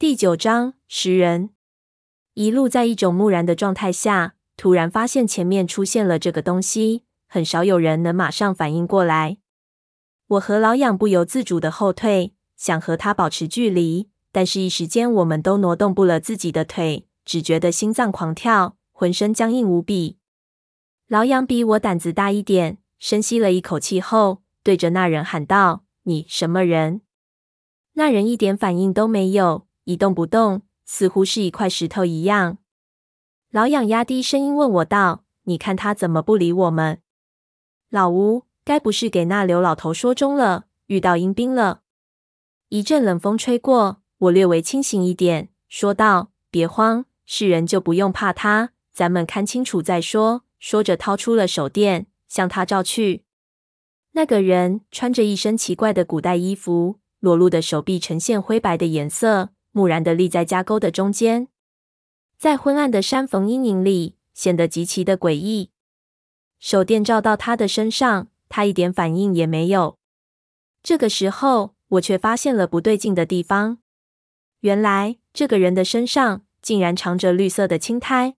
第九章，食人。一路在一种木然的状态下，突然发现前面出现了这个东西，很少有人能马上反应过来。我和老痒不由自主的后退，想和他保持距离，但是一时间我们都挪动不了自己的腿，只觉得心脏狂跳，浑身僵硬无比。老痒比我胆子大一点，深吸了一口气后，对着那人喊道：“你什么人？”那人一点反应都没有。一动不动，似乎是一块石头一样。老痒压低声音问我道：“你看他怎么不理我们？”老吴，该不是给那刘老头说中了，遇到阴兵了？一阵冷风吹过，我略微清醒一点，说道：“别慌，是人就不用怕他，咱们看清楚再说。”说着，掏出了手电，向他照去。那个人穿着一身奇怪的古代衣服，裸露的手臂呈现灰白的颜色。木然地立在架沟的中间，在昏暗的山缝阴影里，显得极其的诡异。手电照到他的身上，他一点反应也没有。这个时候，我却发现了不对劲的地方。原来，这个人的身上竟然长着绿色的青苔。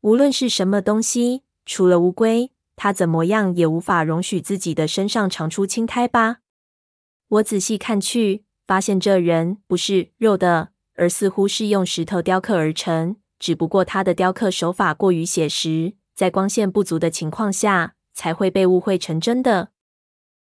无论是什么东西，除了乌龟，他怎么样也无法容许自己的身上长出青苔吧？我仔细看去。发现这人不是肉的，而似乎是用石头雕刻而成。只不过他的雕刻手法过于写实，在光线不足的情况下，才会被误会成真的。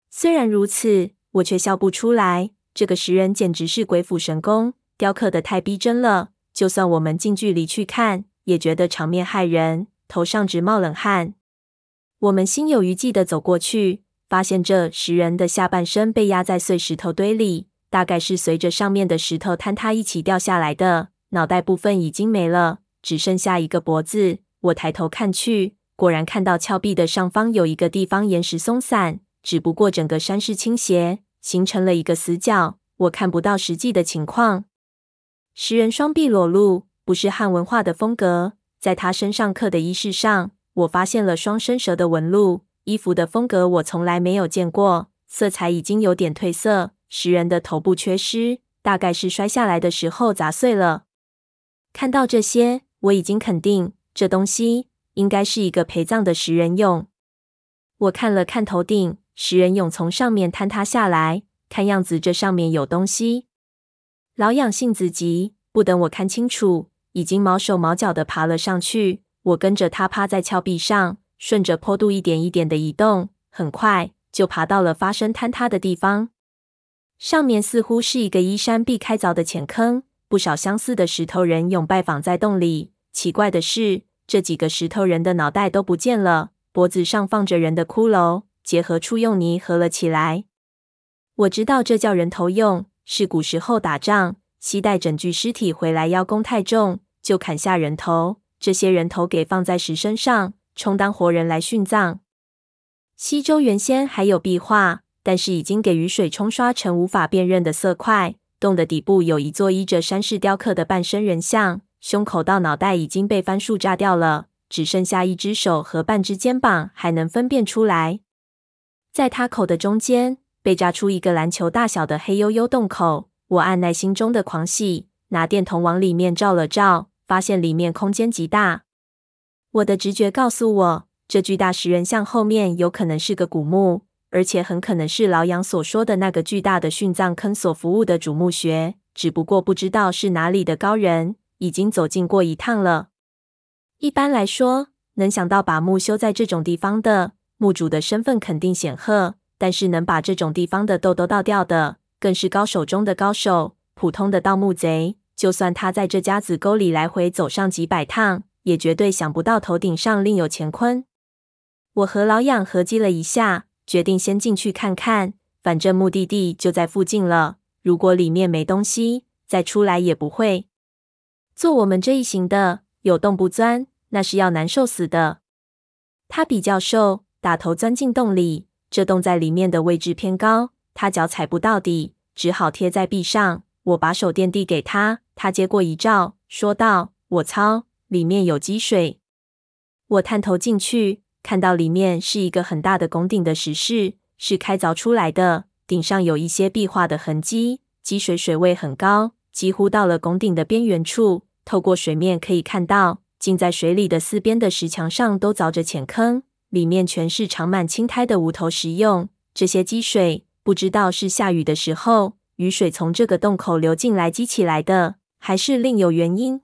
虽然如此，我却笑不出来。这个石人简直是鬼斧神工，雕刻的太逼真了。就算我们近距离去看，也觉得场面骇人，头上直冒冷汗。我们心有余悸地走过去，发现这石人的下半身被压在碎石头堆里。大概是随着上面的石头坍塌一起掉下来的，脑袋部分已经没了，只剩下一个脖子。我抬头看去，果然看到峭壁的上方有一个地方岩石松散，只不过整个山势倾斜，形成了一个死角，我看不到实际的情况。石人双臂裸露，不是汉文化的风格，在他身上刻的衣饰上，我发现了双生蛇的纹路。衣服的风格我从来没有见过，色彩已经有点褪色。石人的头部缺失，大概是摔下来的时候砸碎了。看到这些，我已经肯定这东西应该是一个陪葬的石人俑。我看了看头顶，石人俑从上面坍塌下来，看样子这上面有东西。老痒性子急，不等我看清楚，已经毛手毛脚的爬了上去。我跟着他趴在峭壁上，顺着坡度一点一点的移动，很快就爬到了发生坍塌的地方。上面似乎是一个依山壁开凿的浅坑，不少相似的石头人俑拜访在洞里。奇怪的是，这几个石头人的脑袋都不见了，脖子上放着人的骷髅，结合处用泥合了起来。我知道这叫人头俑，是古时候打仗，期待整具尸体回来邀功太重，就砍下人头，这些人头给放在石身上，充当活人来殉葬。西周原先还有壁画。但是已经给雨水冲刷成无法辨认的色块。洞的底部有一座依着山势雕刻的半身人像，胸口到脑袋已经被番薯炸掉了，只剩下一只手和半只肩膀还能分辨出来。在他口的中间被炸出一个篮球大小的黑黝黝洞口。我按捺心中的狂喜，拿电筒往里面照了照，发现里面空间极大。我的直觉告诉我，这巨大石人像后面有可能是个古墓。而且很可能是老杨所说的那个巨大的殉葬坑所服务的主墓穴，只不过不知道是哪里的高人已经走进过一趟了。一般来说，能想到把墓修在这种地方的墓主的身份肯定显赫，但是能把这种地方的豆豆倒掉的，更是高手中的高手。普通的盗墓贼，就算他在这家子沟里来回走上几百趟，也绝对想不到头顶上另有乾坤。我和老痒合计了一下。决定先进去看看，反正目的地就在附近了。如果里面没东西，再出来也不会。做我们这一行的，有洞不钻，那是要难受死的。他比较瘦，打头钻进洞里。这洞在里面的位置偏高，他脚踩不到底，只好贴在壁上。我把手电递给他，他接过一照，说道：“我操，里面有积水。”我探头进去。看到里面是一个很大的拱顶的石室，是开凿出来的，顶上有一些壁画的痕迹，积水水位很高，几乎到了拱顶的边缘处。透过水面可以看到，浸在水里的四边的石墙上都凿着浅坑，里面全是长满青苔的无头石蛹。这些积水，不知道是下雨的时候，雨水从这个洞口流进来积起来的，还是另有原因。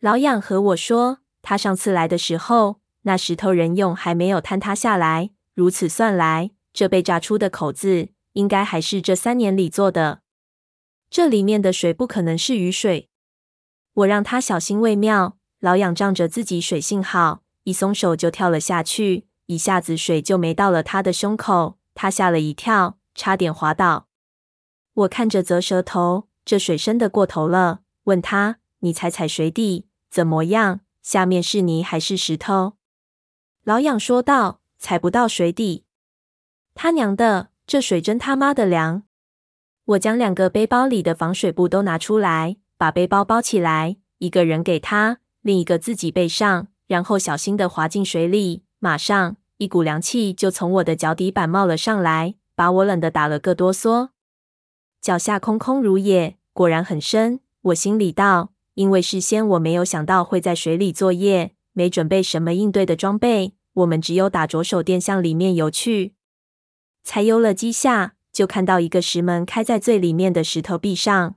老痒和我说，他上次来的时候，那石头人用还没有坍塌下来。如此算来，这被炸出的口子，应该还是这三年里做的。这里面的水不可能是雨水。我让他小心为妙。老仰仗着自己水性好，一松手就跳了下去，一下子水就没到了他的胸口。他吓了一跳，差点滑倒。我看着泽舌头，这水深得过头了，问他：“你踩踩水底怎么样？下面是泥还是石头？”老痒说道：“踩不到水底。”他娘的，这水真他妈的凉！我将两个背包里的防水布都拿出来。把背包包起来，一个人给他，另一个自己背上，然后小心地滑进水里。马上，一股凉气就从我的脚底板冒了上来，把我冷得打了个哆嗦。脚下空空如也，果然很深。我心里道：因为事先我没有想到会在水里作业，没准备什么应对的装备，我们只有打着手电向里面游去。才游了几下，就看到一个石门开在最里面的石头壁上。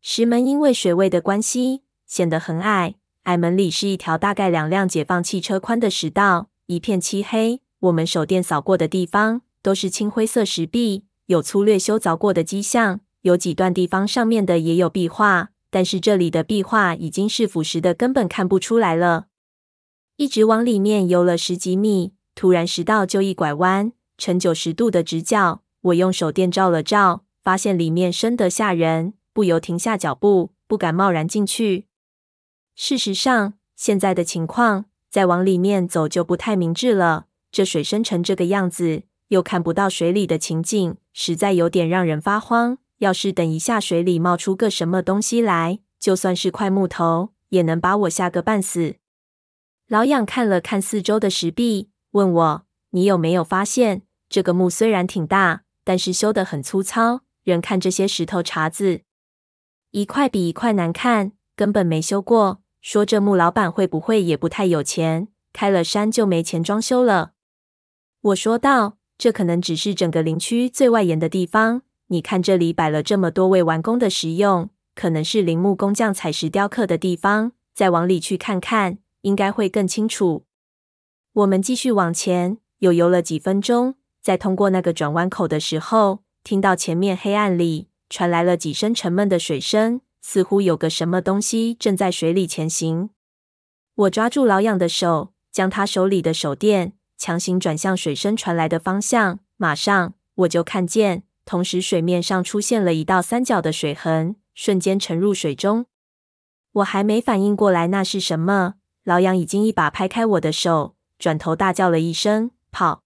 石门因为水位的关系，显得很矮。矮门里是一条大概两辆解放汽车宽的石道，一片漆黑。我们手电扫过的地方都是青灰色石壁，有粗略修凿过的迹象。有几段地方上面的也有壁画，但是这里的壁画已经是腐蚀的，根本看不出来了。一直往里面游了十几米，突然石道就一拐弯，呈九十度的直角。我用手电照了照，发现里面深得吓人。不由停下脚步，不敢贸然进去。事实上，现在的情况，再往里面走就不太明智了。这水深成这个样子，又看不到水里的情景，实在有点让人发慌。要是等一下水里冒出个什么东西来，就算是块木头，也能把我吓个半死。老痒看了看四周的石壁，问我：“你有没有发现，这个墓虽然挺大，但是修得很粗糙？人看这些石头碴子。”一块比一块难看，根本没修过。说这墓老板会不会也不太有钱，开了山就没钱装修了？我说道：“这可能只是整个林区最外沿的地方。你看这里摆了这么多未完工的石俑，可能是陵墓工匠采石雕刻的地方。再往里去看看，应该会更清楚。”我们继续往前，又游了几分钟，在通过那个转弯口的时候，听到前面黑暗里。传来了几声沉闷的水声，似乎有个什么东西正在水里前行。我抓住老痒的手，将他手里的手电强行转向水声传来的方向。马上，我就看见，同时水面上出现了一道三角的水痕，瞬间沉入水中。我还没反应过来那是什么，老杨已经一把拍开我的手，转头大叫了一声：“跑！”